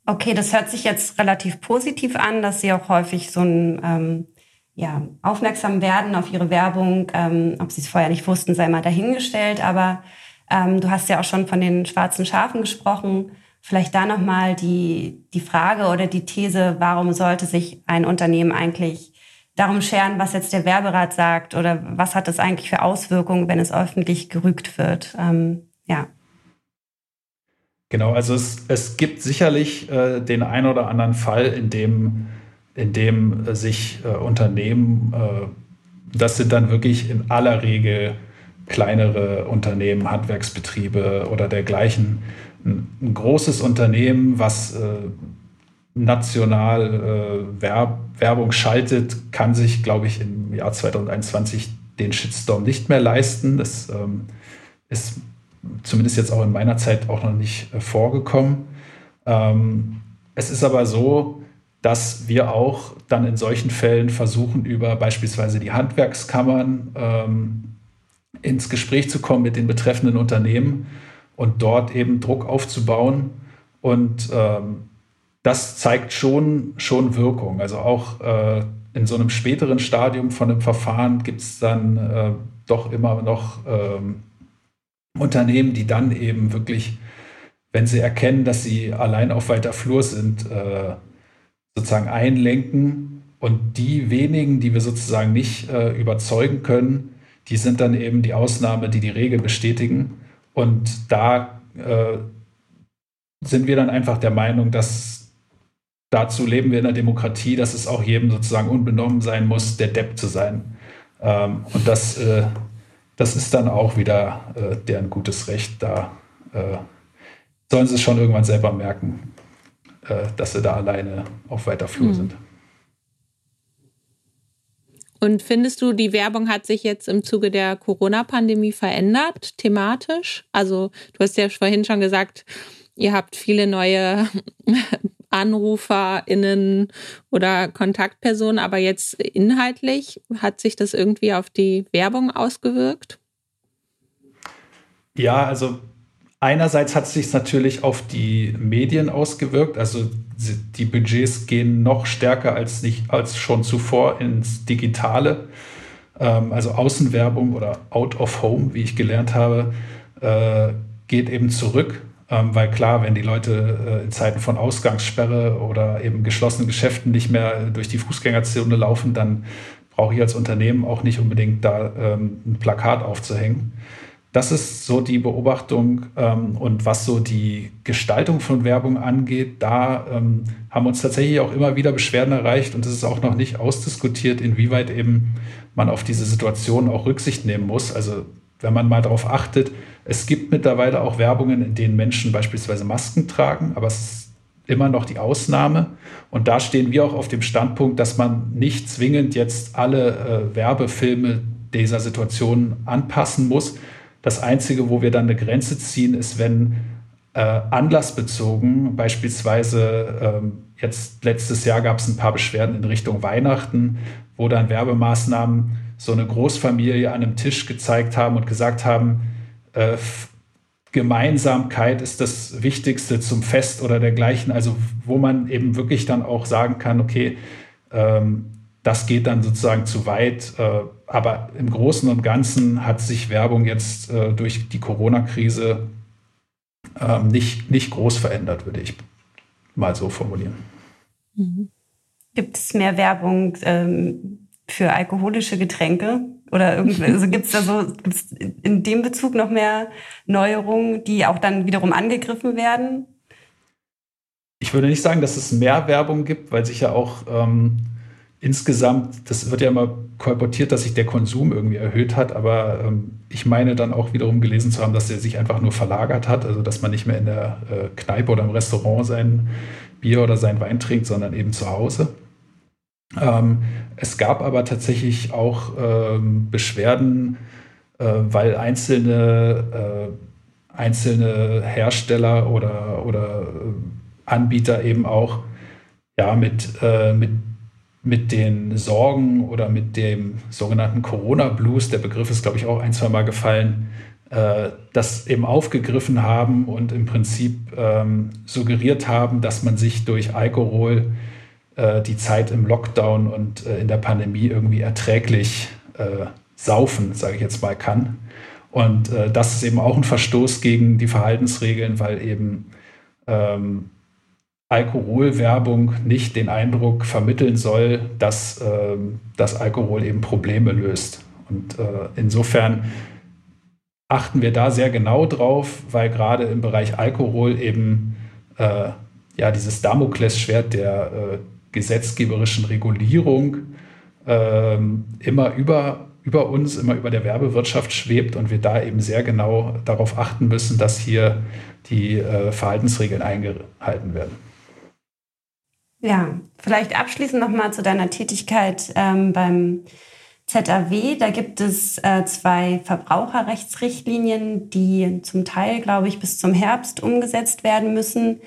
Okay, das hört sich jetzt relativ positiv an, dass Sie auch häufig so ein ähm, ja, aufmerksam werden auf Ihre Werbung. Ähm, ob Sie es vorher nicht wussten, sei mal dahingestellt. Aber ähm, du hast ja auch schon von den schwarzen Schafen gesprochen. Vielleicht da nochmal die, die Frage oder die These, warum sollte sich ein Unternehmen eigentlich darum scheren, was jetzt der Werberat sagt oder was hat das eigentlich für Auswirkungen, wenn es öffentlich gerügt wird. Ähm, ja. Genau, also es, es gibt sicherlich äh, den einen oder anderen Fall, in dem, in dem äh, sich äh, Unternehmen, äh, das sind dann wirklich in aller Regel kleinere Unternehmen, Handwerksbetriebe oder dergleichen. Ein, ein großes Unternehmen, was äh, national äh, Werb Werbung schaltet, kann sich, glaube ich, im Jahr 2021 den Shitstorm nicht mehr leisten. Das ähm, ist zumindest jetzt auch in meiner Zeit auch noch nicht äh, vorgekommen. Ähm, es ist aber so, dass wir auch dann in solchen Fällen versuchen, über beispielsweise die Handwerkskammern ähm, ins Gespräch zu kommen mit den betreffenden Unternehmen und dort eben Druck aufzubauen. Und ähm, das zeigt schon, schon Wirkung. Also auch äh, in so einem späteren Stadium von einem Verfahren gibt es dann äh, doch immer noch ähm, Unternehmen, die dann eben wirklich, wenn sie erkennen, dass sie allein auf weiter Flur sind, äh, sozusagen einlenken. Und die wenigen, die wir sozusagen nicht äh, überzeugen können, die sind dann eben die Ausnahme, die die Regel bestätigen. Und da äh, sind wir dann einfach der Meinung, dass dazu leben wir in einer Demokratie, dass es auch jedem sozusagen unbenommen sein muss, der Depp zu sein. Ähm, und das, äh, das ist dann auch wieder äh, deren gutes Recht. Da äh, sollen sie es schon irgendwann selber merken, äh, dass sie da alleine auf weiter Flur mhm. sind. Und findest du, die Werbung hat sich jetzt im Zuge der Corona-Pandemie verändert, thematisch? Also, du hast ja vorhin schon gesagt, ihr habt viele neue AnruferInnen oder Kontaktpersonen, aber jetzt inhaltlich hat sich das irgendwie auf die Werbung ausgewirkt? Ja, also einerseits hat es sich natürlich auf die Medien ausgewirkt. Also die Budgets gehen noch stärker als, nicht, als schon zuvor ins Digitale. Ähm, also Außenwerbung oder Out of Home, wie ich gelernt habe, äh, geht eben zurück. Ähm, weil klar, wenn die Leute äh, in Zeiten von Ausgangssperre oder eben geschlossenen Geschäften nicht mehr durch die Fußgängerzone laufen, dann brauche ich als Unternehmen auch nicht unbedingt da ähm, ein Plakat aufzuhängen. Das ist so die Beobachtung. Ähm, und was so die Gestaltung von Werbung angeht, da haben uns tatsächlich auch immer wieder Beschwerden erreicht und es ist auch noch nicht ausdiskutiert, inwieweit eben man auf diese Situation auch Rücksicht nehmen muss. Also wenn man mal darauf achtet, es gibt mittlerweile auch Werbungen, in denen Menschen beispielsweise Masken tragen, aber es ist immer noch die Ausnahme. Und da stehen wir auch auf dem Standpunkt, dass man nicht zwingend jetzt alle äh, Werbefilme dieser Situation anpassen muss, das Einzige, wo wir dann eine Grenze ziehen, ist, wenn äh, anlassbezogen, beispielsweise ähm, jetzt letztes Jahr gab es ein paar Beschwerden in Richtung Weihnachten, wo dann Werbemaßnahmen so eine Großfamilie an einem Tisch gezeigt haben und gesagt haben, äh, Gemeinsamkeit ist das Wichtigste zum Fest oder dergleichen. Also wo man eben wirklich dann auch sagen kann, okay, ähm, das geht dann sozusagen zu weit. Äh, aber im Großen und Ganzen hat sich Werbung jetzt äh, durch die Corona-Krise ähm, nicht, nicht groß verändert, würde ich mal so formulieren. Mhm. Gibt es mehr Werbung ähm, für alkoholische Getränke? Oder irgendwie, also gibt es da so gibt's in dem Bezug noch mehr Neuerungen, die auch dann wiederum angegriffen werden? Ich würde nicht sagen, dass es mehr Werbung gibt, weil sich ja auch ähm, insgesamt, das wird ja immer kolportiert, dass sich der Konsum irgendwie erhöht hat, aber ähm, ich meine dann auch wiederum gelesen zu haben, dass er sich einfach nur verlagert hat, also dass man nicht mehr in der äh, Kneipe oder im Restaurant sein Bier oder sein Wein trinkt, sondern eben zu Hause. Ähm, es gab aber tatsächlich auch ähm, Beschwerden, äh, weil einzelne, äh, einzelne Hersteller oder, oder äh, Anbieter eben auch ja, mit, mit mit den Sorgen oder mit dem sogenannten Corona-Blues, der Begriff ist, glaube ich, auch ein, zwei Mal gefallen, äh, das eben aufgegriffen haben und im Prinzip ähm, suggeriert haben, dass man sich durch Alkohol die Zeit im Lockdown und äh, in der Pandemie irgendwie erträglich äh, saufen, sage ich jetzt mal, kann. Und äh, das ist eben auch ein Verstoß gegen die Verhaltensregeln, weil eben ähm, Alkoholwerbung nicht den Eindruck vermitteln soll, dass, äh, dass Alkohol eben Probleme löst. Und äh, insofern achten wir da sehr genau drauf, weil gerade im Bereich Alkohol eben äh, ja dieses Damoklesschwert der äh, gesetzgeberischen Regulierung ähm, immer über über uns, immer über der Werbewirtschaft schwebt und wir da eben sehr genau darauf achten müssen, dass hier die äh, Verhaltensregeln eingehalten werden. Ja, vielleicht abschließend nochmal zu deiner Tätigkeit ähm, beim ZAW. Da gibt es äh, zwei Verbraucherrechtsrichtlinien, die zum Teil, glaube ich, bis zum Herbst umgesetzt werden müssen.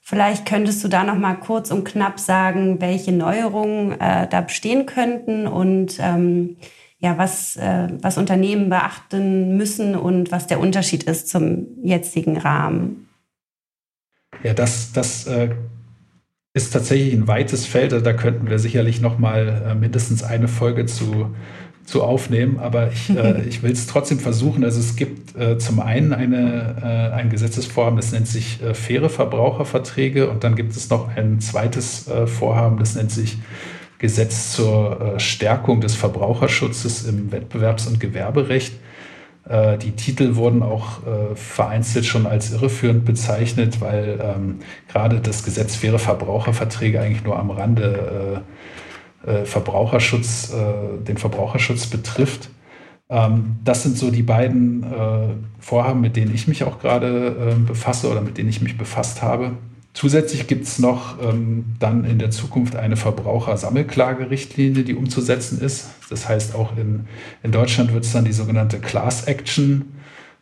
Vielleicht könntest du da noch mal kurz und knapp sagen, welche Neuerungen äh, da bestehen könnten und ähm, ja, was, äh, was Unternehmen beachten müssen und was der Unterschied ist zum jetzigen Rahmen. Ja, das, das äh, ist tatsächlich ein weites Feld. Da könnten wir sicherlich noch mal äh, mindestens eine Folge zu zu aufnehmen, aber ich, äh, ich will es trotzdem versuchen. Also es gibt äh, zum einen eine, äh, ein Gesetzesvorhaben, das nennt sich äh, faire Verbraucherverträge und dann gibt es noch ein zweites Vorhaben, das nennt sich Gesetz zur Stärkung des Verbraucherschutzes im Wettbewerbs- und Gewerberecht. Die Titel wurden auch vereinzelt schon als irreführend bezeichnet, weil ähm, gerade das Gesetz faire Verbraucherverträge eigentlich nur am Rande äh, Verbraucherschutz, äh, den Verbraucherschutz betrifft. Ähm, das sind so die beiden äh, Vorhaben, mit denen ich mich auch gerade befasse oder mit denen ich mich befasst habe. Zusätzlich gibt es noch ähm, dann in der Zukunft eine Verbrauchersammelklagerichtlinie, die umzusetzen ist. Das heißt, auch in, in Deutschland wird es dann die sogenannte Class Action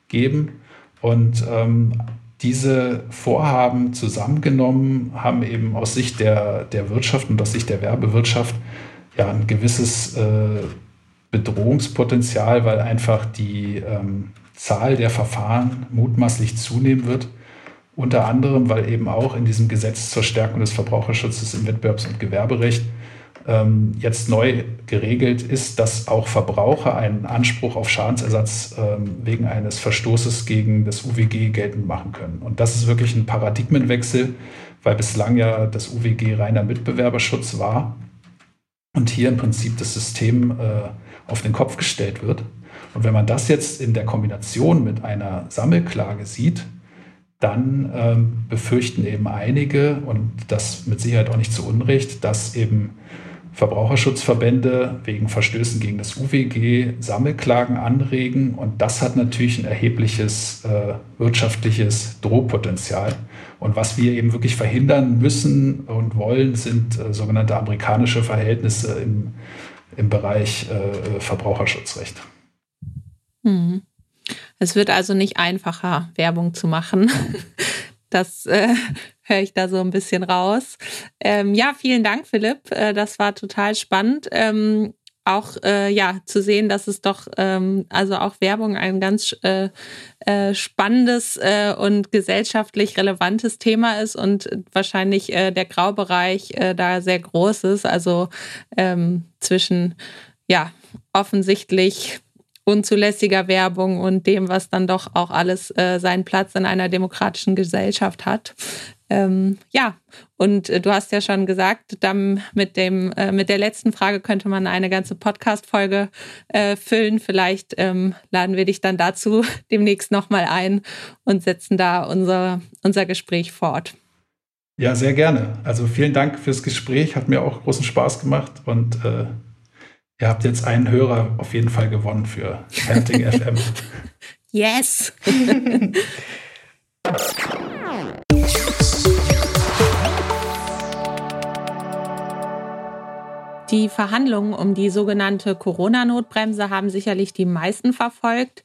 geben. Und ähm, diese Vorhaben zusammengenommen haben eben aus Sicht der, der Wirtschaft und aus Sicht der Werbewirtschaft ja ein gewisses äh, Bedrohungspotenzial, weil einfach die ähm, Zahl der Verfahren mutmaßlich zunehmen wird. Unter anderem, weil eben auch in diesem Gesetz zur Stärkung des Verbraucherschutzes im Wettbewerbs- und Gewerberecht ähm, jetzt neu geregelt ist, dass auch Verbraucher einen Anspruch auf Schadensersatz ähm, wegen eines Verstoßes gegen das UWG geltend machen können. Und das ist wirklich ein Paradigmenwechsel, weil bislang ja das UWG reiner Mitbewerberschutz war und hier im Prinzip das System äh, auf den Kopf gestellt wird. Und wenn man das jetzt in der Kombination mit einer Sammelklage sieht, dann ähm, befürchten eben einige, und das mit Sicherheit auch nicht zu Unrecht, dass eben Verbraucherschutzverbände wegen Verstößen gegen das UWG Sammelklagen anregen. Und das hat natürlich ein erhebliches äh, wirtschaftliches Drohpotenzial. Und was wir eben wirklich verhindern müssen und wollen, sind äh, sogenannte amerikanische Verhältnisse im, im Bereich äh, Verbraucherschutzrecht. Hm. Es wird also nicht einfacher, Werbung zu machen. Das äh, höre ich da so ein bisschen raus. Ähm, ja, vielen Dank, Philipp. Äh, das war total spannend. Ähm, auch äh, ja zu sehen, dass es doch ähm, also auch Werbung ein ganz äh, äh, spannendes äh, und gesellschaftlich relevantes Thema ist und wahrscheinlich äh, der Graubereich äh, da sehr groß ist. Also ähm, zwischen ja offensichtlich unzulässiger Werbung und dem, was dann doch auch alles äh, seinen Platz in einer demokratischen Gesellschaft hat. Ähm, ja, und äh, du hast ja schon gesagt, dann mit dem äh, mit der letzten Frage könnte man eine ganze Podcast-Folge äh, füllen. Vielleicht ähm, laden wir dich dann dazu demnächst nochmal ein und setzen da unser unser Gespräch fort. Ja, sehr gerne. Also vielen Dank fürs Gespräch, hat mir auch großen Spaß gemacht und äh, ihr habt jetzt einen Hörer auf jeden Fall gewonnen für Fertig FM. Yes! Die Verhandlungen um die sogenannte Corona-Notbremse haben sicherlich die meisten verfolgt.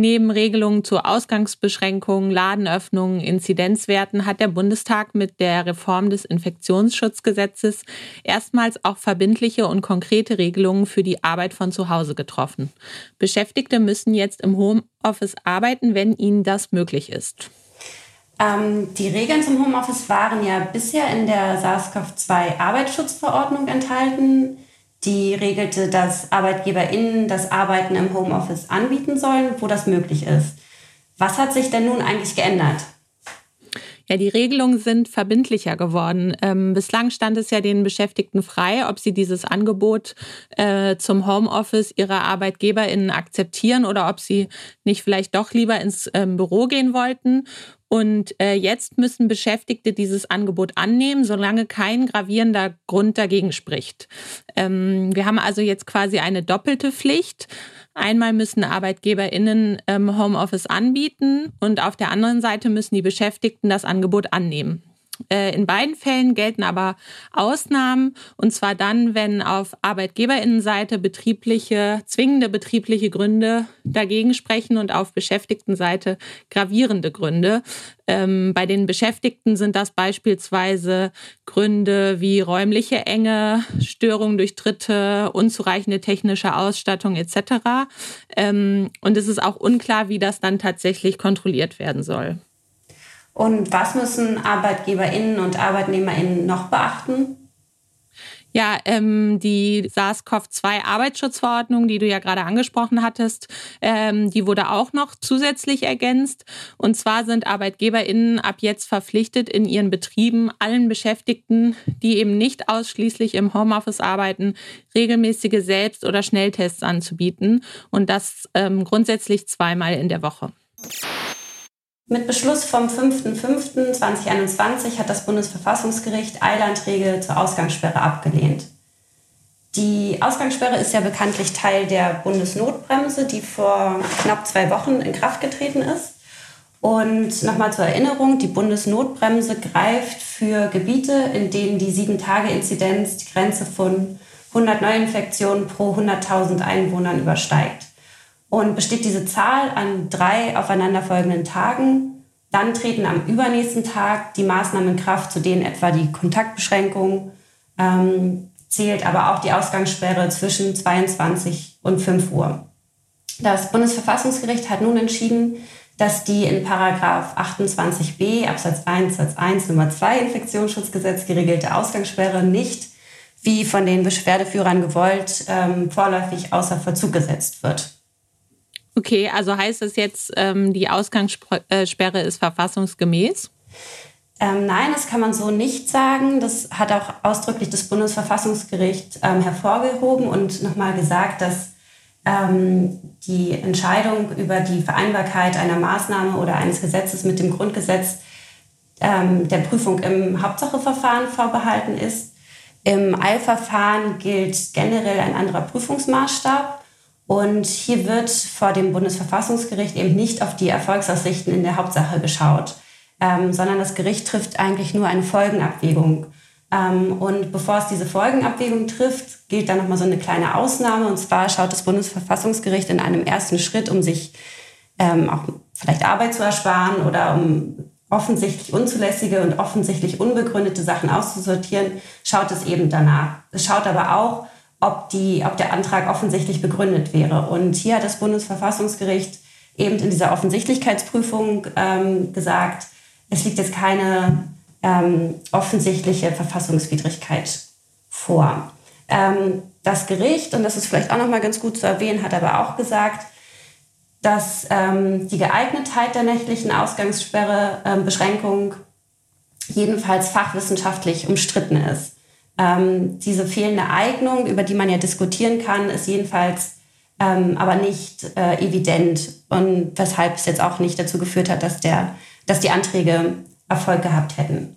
Neben Regelungen zur Ausgangsbeschränkung, Ladenöffnungen, Inzidenzwerten hat der Bundestag mit der Reform des Infektionsschutzgesetzes erstmals auch verbindliche und konkrete Regelungen für die Arbeit von zu Hause getroffen. Beschäftigte müssen jetzt im Homeoffice arbeiten, wenn ihnen das möglich ist. Ähm, die Regeln zum Homeoffice waren ja bisher in der SARS-CoV-2-Arbeitsschutzverordnung enthalten. Die regelte, dass ArbeitgeberInnen das Arbeiten im Homeoffice anbieten sollen, wo das möglich ist. Was hat sich denn nun eigentlich geändert? Ja, die Regelungen sind verbindlicher geworden. Ähm, bislang stand es ja den Beschäftigten frei, ob sie dieses Angebot äh, zum Homeoffice ihrer ArbeitgeberInnen akzeptieren oder ob sie nicht vielleicht doch lieber ins ähm, Büro gehen wollten. Und äh, jetzt müssen Beschäftigte dieses Angebot annehmen, solange kein gravierender Grund dagegen spricht. Ähm, wir haben also jetzt quasi eine doppelte Pflicht. Einmal müssen ArbeitgeberInnen ähm, Homeoffice anbieten und auf der anderen Seite müssen die Beschäftigten das Angebot annehmen. Äh, in beiden Fällen gelten aber Ausnahmen, und zwar dann, wenn auf Arbeitgeberinnenseite betriebliche, zwingende betriebliche Gründe dagegen sprechen und auf Beschäftigtenseite gravierende Gründe. Ähm, bei den Beschäftigten sind das beispielsweise Gründe wie räumliche Enge, Störungen durch Dritte, unzureichende technische Ausstattung etc. Ähm, und es ist auch unklar, wie das dann tatsächlich kontrolliert werden soll. Und was müssen ArbeitgeberInnen und ArbeitnehmerInnen noch beachten? Ja, ähm, die SARS-CoV-2-Arbeitsschutzverordnung, die du ja gerade angesprochen hattest, ähm, die wurde auch noch zusätzlich ergänzt. Und zwar sind ArbeitgeberInnen ab jetzt verpflichtet, in ihren Betrieben allen Beschäftigten, die eben nicht ausschließlich im Homeoffice arbeiten, regelmäßige Selbst- oder Schnelltests anzubieten. Und das ähm, grundsätzlich zweimal in der Woche. Mit Beschluss vom 5.5.2021 hat das Bundesverfassungsgericht Eilanträge zur Ausgangssperre abgelehnt. Die Ausgangssperre ist ja bekanntlich Teil der Bundesnotbremse, die vor knapp zwei Wochen in Kraft getreten ist. Und nochmal zur Erinnerung, die Bundesnotbremse greift für Gebiete, in denen die 7-Tage-Inzidenz die Grenze von 100 Neuinfektionen pro 100.000 Einwohnern übersteigt. Und besteht diese Zahl an drei aufeinanderfolgenden Tagen, dann treten am übernächsten Tag die Maßnahmen in Kraft, zu denen etwa die Kontaktbeschränkung ähm, zählt, aber auch die Ausgangssperre zwischen 22 und 5 Uhr. Das Bundesverfassungsgericht hat nun entschieden, dass die in Paragraph 28b Absatz 1 Satz 1 Nummer 2 Infektionsschutzgesetz geregelte Ausgangssperre nicht, wie von den Beschwerdeführern gewollt, ähm, vorläufig außer Vollzug gesetzt wird. Okay, also heißt das jetzt, ähm, die Ausgangssperre ist verfassungsgemäß? Ähm, nein, das kann man so nicht sagen. Das hat auch ausdrücklich das Bundesverfassungsgericht ähm, hervorgehoben und nochmal gesagt, dass ähm, die Entscheidung über die Vereinbarkeit einer Maßnahme oder eines Gesetzes mit dem Grundgesetz ähm, der Prüfung im Hauptsacheverfahren vorbehalten ist. Im Eilverfahren gilt generell ein anderer Prüfungsmaßstab. Und hier wird vor dem Bundesverfassungsgericht eben nicht auf die Erfolgsaussichten in der Hauptsache geschaut, ähm, sondern das Gericht trifft eigentlich nur eine Folgenabwägung. Ähm, und bevor es diese Folgenabwägung trifft, gilt dann nochmal so eine kleine Ausnahme. Und zwar schaut das Bundesverfassungsgericht in einem ersten Schritt, um sich ähm, auch vielleicht Arbeit zu ersparen oder um offensichtlich unzulässige und offensichtlich unbegründete Sachen auszusortieren, schaut es eben danach. Es schaut aber auch, ob, die, ob der Antrag offensichtlich begründet wäre. Und hier hat das Bundesverfassungsgericht eben in dieser Offensichtlichkeitsprüfung ähm, gesagt, es liegt jetzt keine ähm, offensichtliche Verfassungswidrigkeit vor. Ähm, das Gericht, und das ist vielleicht auch noch mal ganz gut zu erwähnen, hat aber auch gesagt, dass ähm, die Geeignetheit der nächtlichen Ausgangssperre ähm, Beschränkung jedenfalls fachwissenschaftlich umstritten ist. Ähm, diese fehlende Eignung, über die man ja diskutieren kann, ist jedenfalls ähm, aber nicht äh, evident und weshalb es jetzt auch nicht dazu geführt hat, dass, der, dass die Anträge Erfolg gehabt hätten.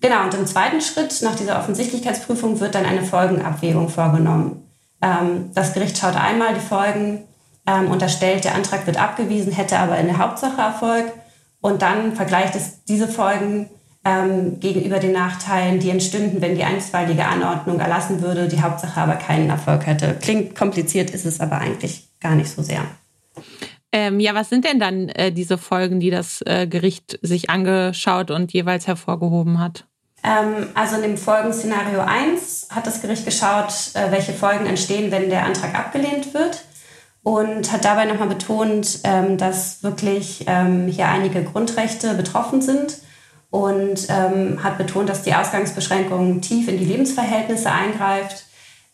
Genau, und im zweiten Schritt nach dieser Offensichtlichkeitsprüfung wird dann eine Folgenabwägung vorgenommen. Ähm, das Gericht schaut einmal die Folgen, ähm, unterstellt, der Antrag wird abgewiesen, hätte aber in der Hauptsache Erfolg und dann vergleicht es diese Folgen ähm, gegenüber den Nachteilen, die entstünden, wenn die einstweilige Anordnung erlassen würde, die Hauptsache aber keinen Erfolg hätte. Klingt kompliziert, ist es aber eigentlich gar nicht so sehr. Ähm, ja, was sind denn dann äh, diese Folgen, die das äh, Gericht sich angeschaut und jeweils hervorgehoben hat? Ähm, also in dem Folgenszenario 1 hat das Gericht geschaut, äh, welche Folgen entstehen, wenn der Antrag abgelehnt wird und hat dabei nochmal betont, ähm, dass wirklich ähm, hier einige Grundrechte betroffen sind und ähm, hat betont, dass die Ausgangsbeschränkung tief in die Lebensverhältnisse eingreift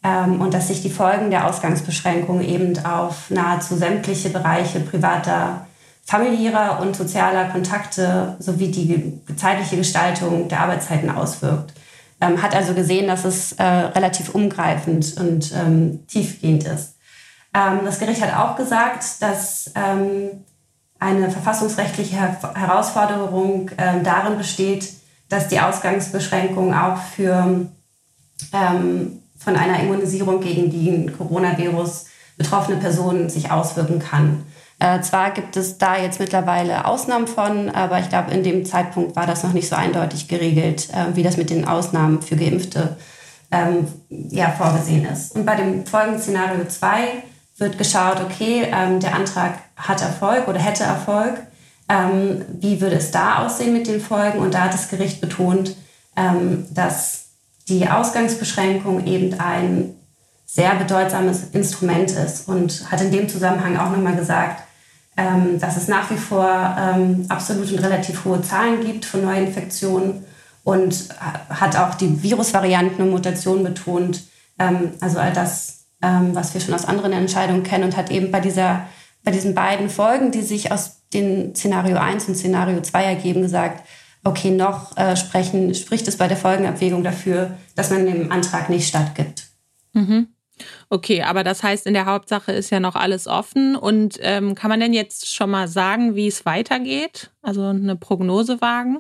ähm, und dass sich die Folgen der Ausgangsbeschränkung eben auf nahezu sämtliche Bereiche privater, familiärer und sozialer Kontakte sowie die zeitliche Gestaltung der Arbeitszeiten auswirkt. Ähm, hat also gesehen, dass es äh, relativ umgreifend und ähm, tiefgehend ist. Ähm, das Gericht hat auch gesagt, dass ähm, eine verfassungsrechtliche Herausforderung äh, darin besteht, dass die Ausgangsbeschränkung auch für ähm, von einer Immunisierung gegen den Coronavirus betroffene Personen sich auswirken kann. Äh, zwar gibt es da jetzt mittlerweile Ausnahmen von, aber ich glaube, in dem Zeitpunkt war das noch nicht so eindeutig geregelt, äh, wie das mit den Ausnahmen für Geimpfte ähm, ja, vorgesehen ist. Und bei dem folgenden Szenario 2 wird geschaut, okay, ähm, der Antrag hat Erfolg oder hätte Erfolg. Ähm, wie würde es da aussehen mit den Folgen? Und da hat das Gericht betont, ähm, dass die Ausgangsbeschränkung eben ein sehr bedeutsames Instrument ist und hat in dem Zusammenhang auch nochmal gesagt, ähm, dass es nach wie vor ähm, absolut und relativ hohe Zahlen gibt von Neuinfektionen und hat auch die Virusvarianten und Mutationen betont. Ähm, also all das, ähm, was wir schon aus anderen Entscheidungen kennen und hat eben bei, dieser, bei diesen beiden Folgen, die sich aus den Szenario 1 und Szenario 2 ergeben, gesagt, okay, noch äh, sprechen, spricht es bei der Folgenabwägung dafür, dass man dem Antrag nicht stattgibt. Mhm. Okay, aber das heißt, in der Hauptsache ist ja noch alles offen. Und ähm, kann man denn jetzt schon mal sagen, wie es weitergeht? Also eine Prognose wagen?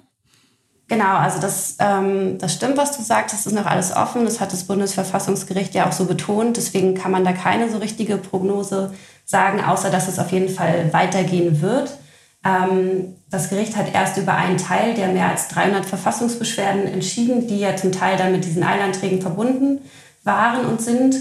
Genau, also das, ähm, das stimmt, was du sagst. Es ist noch alles offen. Das hat das Bundesverfassungsgericht ja auch so betont. Deswegen kann man da keine so richtige Prognose sagen, außer dass es auf jeden Fall weitergehen wird. Ähm, das Gericht hat erst über einen Teil der mehr als 300 Verfassungsbeschwerden entschieden, die ja zum Teil dann mit diesen Eilanträgen verbunden waren und sind.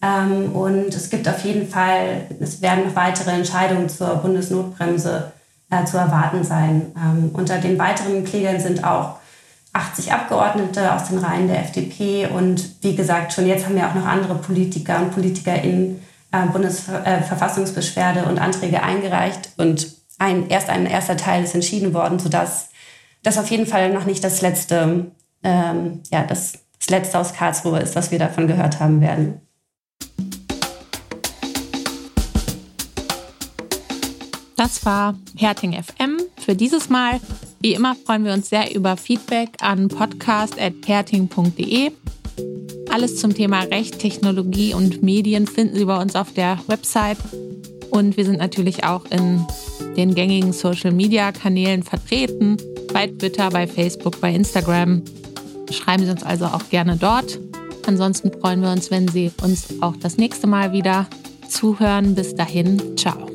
Ähm, und es gibt auf jeden Fall, es werden noch weitere Entscheidungen zur Bundesnotbremse äh, zu erwarten sein. Ähm, unter den weiteren Klägern sind auch 80 Abgeordnete aus den Reihen der FDP und wie gesagt, schon jetzt haben wir auch noch andere Politiker und PolitikerInnen äh, Bundesverfassungsbeschwerde und Anträge eingereicht und ein, erst ein erster Teil ist entschieden worden, sodass das auf jeden Fall noch nicht das letzte, ähm, ja, das, das letzte aus Karlsruhe ist, was wir davon gehört haben werden. Das war Herting FM für dieses Mal. Wie immer freuen wir uns sehr über Feedback an podcast.herting.de. Alles zum Thema Recht, Technologie und Medien finden Sie bei uns auf der Website. Und wir sind natürlich auch in den gängigen Social-Media-Kanälen vertreten. Bei Twitter, bei Facebook, bei Instagram. Schreiben Sie uns also auch gerne dort. Ansonsten freuen wir uns, wenn Sie uns auch das nächste Mal wieder zuhören. Bis dahin, ciao.